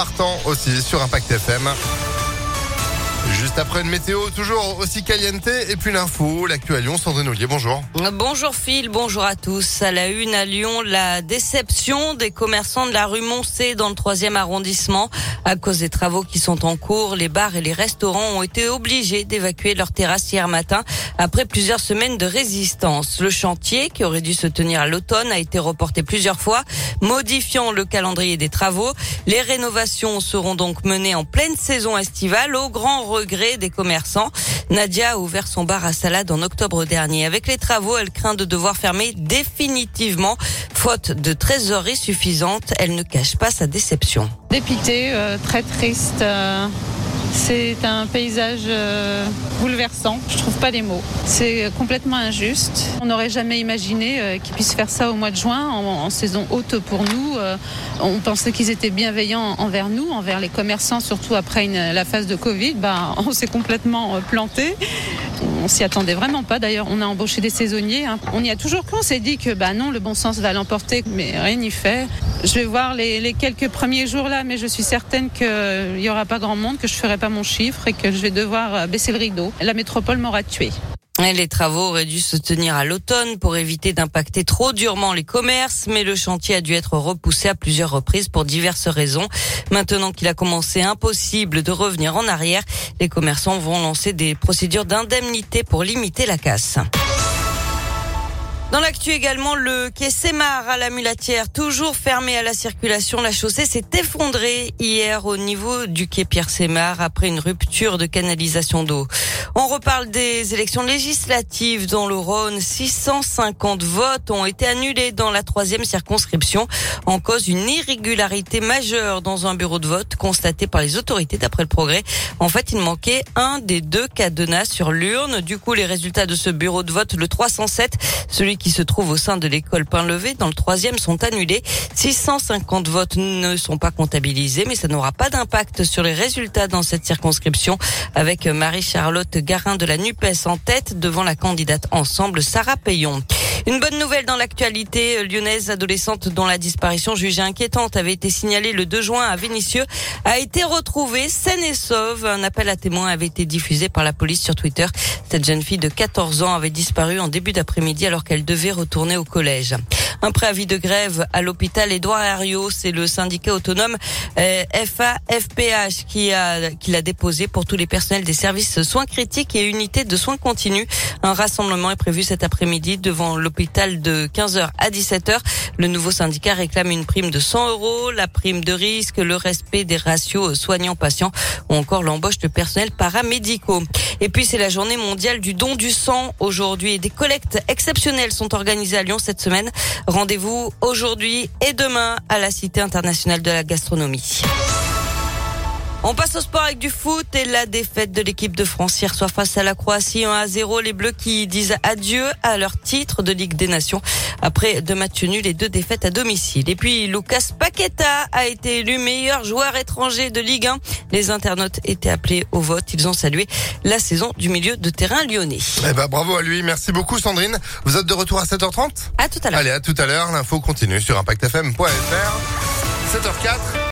Martin aussi sur Impact FM. Juste après une météo toujours aussi caliente et puis l'info, l'actu à Lyon, Sandrine Ollier, bonjour. Bonjour Phil, bonjour à tous. À la une à Lyon, la déception des commerçants de la rue Moncé dans le troisième arrondissement. À cause des travaux qui sont en cours, les bars et les restaurants ont été obligés d'évacuer leurs terrasses hier matin après plusieurs semaines de résistance. Le chantier, qui aurait dû se tenir à l'automne, a été reporté plusieurs fois, modifiant le calendrier des travaux. Les rénovations seront donc menées en pleine saison estivale au grand regret des commerçants. Nadia a ouvert son bar à salade en octobre dernier. Avec les travaux, elle craint de devoir fermer définitivement. Faute de trésorerie suffisante, elle ne cache pas sa déception. Dépité, euh, très triste. euh, c'est un paysage euh, bouleversant. Je trouve pas les mots. C'est complètement injuste. On n'aurait jamais imaginé euh, qu'ils puissent faire ça au mois de juin, en, saison haute pour nous. Euh, on pensait qu'ils étaient bienveillants envers nous, envers les commerçants, surtout après la phase de Covid. Ben, on s'est complètement planté. On s'y attendait vraiment pas. D'ailleurs, on a embauché des saisonniers. hein. On y a toujours cru. On s'est dit que bah non, le bon sens va l'emporter, mais rien n'y fait. Je vais voir les, quelques premiers jours là, mais je suis certaine qu'il y aura pas grand monde, que je ferai pas mon chiffre et que je vais devoir euh, baisser le rideau. La métropole m'aura tué. Les travaux auraient dû se tenir à l'automne pour éviter d'impacter trop durement les commerces, mais le chantier a dû être repoussé à plusieurs reprises pour diverses raisons. Maintenant qu'il a commencé, impossible de revenir en arrière. Les commerçants vont lancer des procédures d'indemnité pour limiter la casse. Dans l'actu également, le quai Sémar à la Mulatière, toujours fermé à la circulation. La chaussée s'est effondrée hier au niveau du quai Pierre Sémar après une rupture de canalisation d'eau. On reparle des élections législatives dans le Rhône. 650 votes ont été annulés dans la troisième circonscription en cause d'une irrégularité majeure dans un bureau de vote constaté par les autorités d'après le progrès. En fait, il manquait un des deux cadenas sur l'urne. Du coup, les résultats de ce bureau de vote, le 307, celui qui se trouve au sein de l'école Pain-Levé, dans le troisième, sont annulés. 650 votes ne sont pas comptabilisés, mais ça n'aura pas d'impact sur les résultats dans cette circonscription avec Marie-Charlotte Garin de la NUPES en tête devant la candidate ensemble Sarah Payon. Une bonne nouvelle dans l'actualité euh, lyonnaise, adolescente dont la disparition jugée inquiétante avait été signalée le 2 juin à Vénissieux, a été retrouvée saine et sauve. Un appel à témoins avait été diffusé par la police sur Twitter. Cette jeune fille de 14 ans avait disparu en début d'après-midi alors qu'elle devait retourner au collège. Un préavis de grève à l'hôpital Édouard Herriot, c'est le syndicat autonome euh, FA-FPH qui a qui l'a déposé pour tous les personnels des services soins critiques et unités de soins continus. Un rassemblement est prévu cet après-midi devant l'hôpital de 15h à 17h. Le nouveau syndicat réclame une prime de 100 euros, la prime de risque, le respect des ratios soignants-patients ou encore l'embauche de personnel paramédicaux. Et puis c'est la journée mondiale du don du sang aujourd'hui des collectes exceptionnelles sont organisées à Lyon cette semaine. Rendez-vous aujourd'hui et demain à la Cité internationale de la gastronomie. On passe au sport avec du foot et la défaite de l'équipe de France hier soir face à la Croatie 1 à 0. Les Bleus qui disent adieu à leur titre de Ligue des Nations après deux matchs nuls et deux défaites à domicile. Et puis Lucas Paqueta a été élu meilleur joueur étranger de Ligue 1. Les internautes étaient appelés au vote. Ils ont salué la saison du milieu de terrain lyonnais. Eh ben, bravo à lui. Merci beaucoup, Sandrine. Vous êtes de retour à 7h30? À tout à l'heure. Allez, à tout à l'heure. L'info continue sur impactfm.fr. 7h04.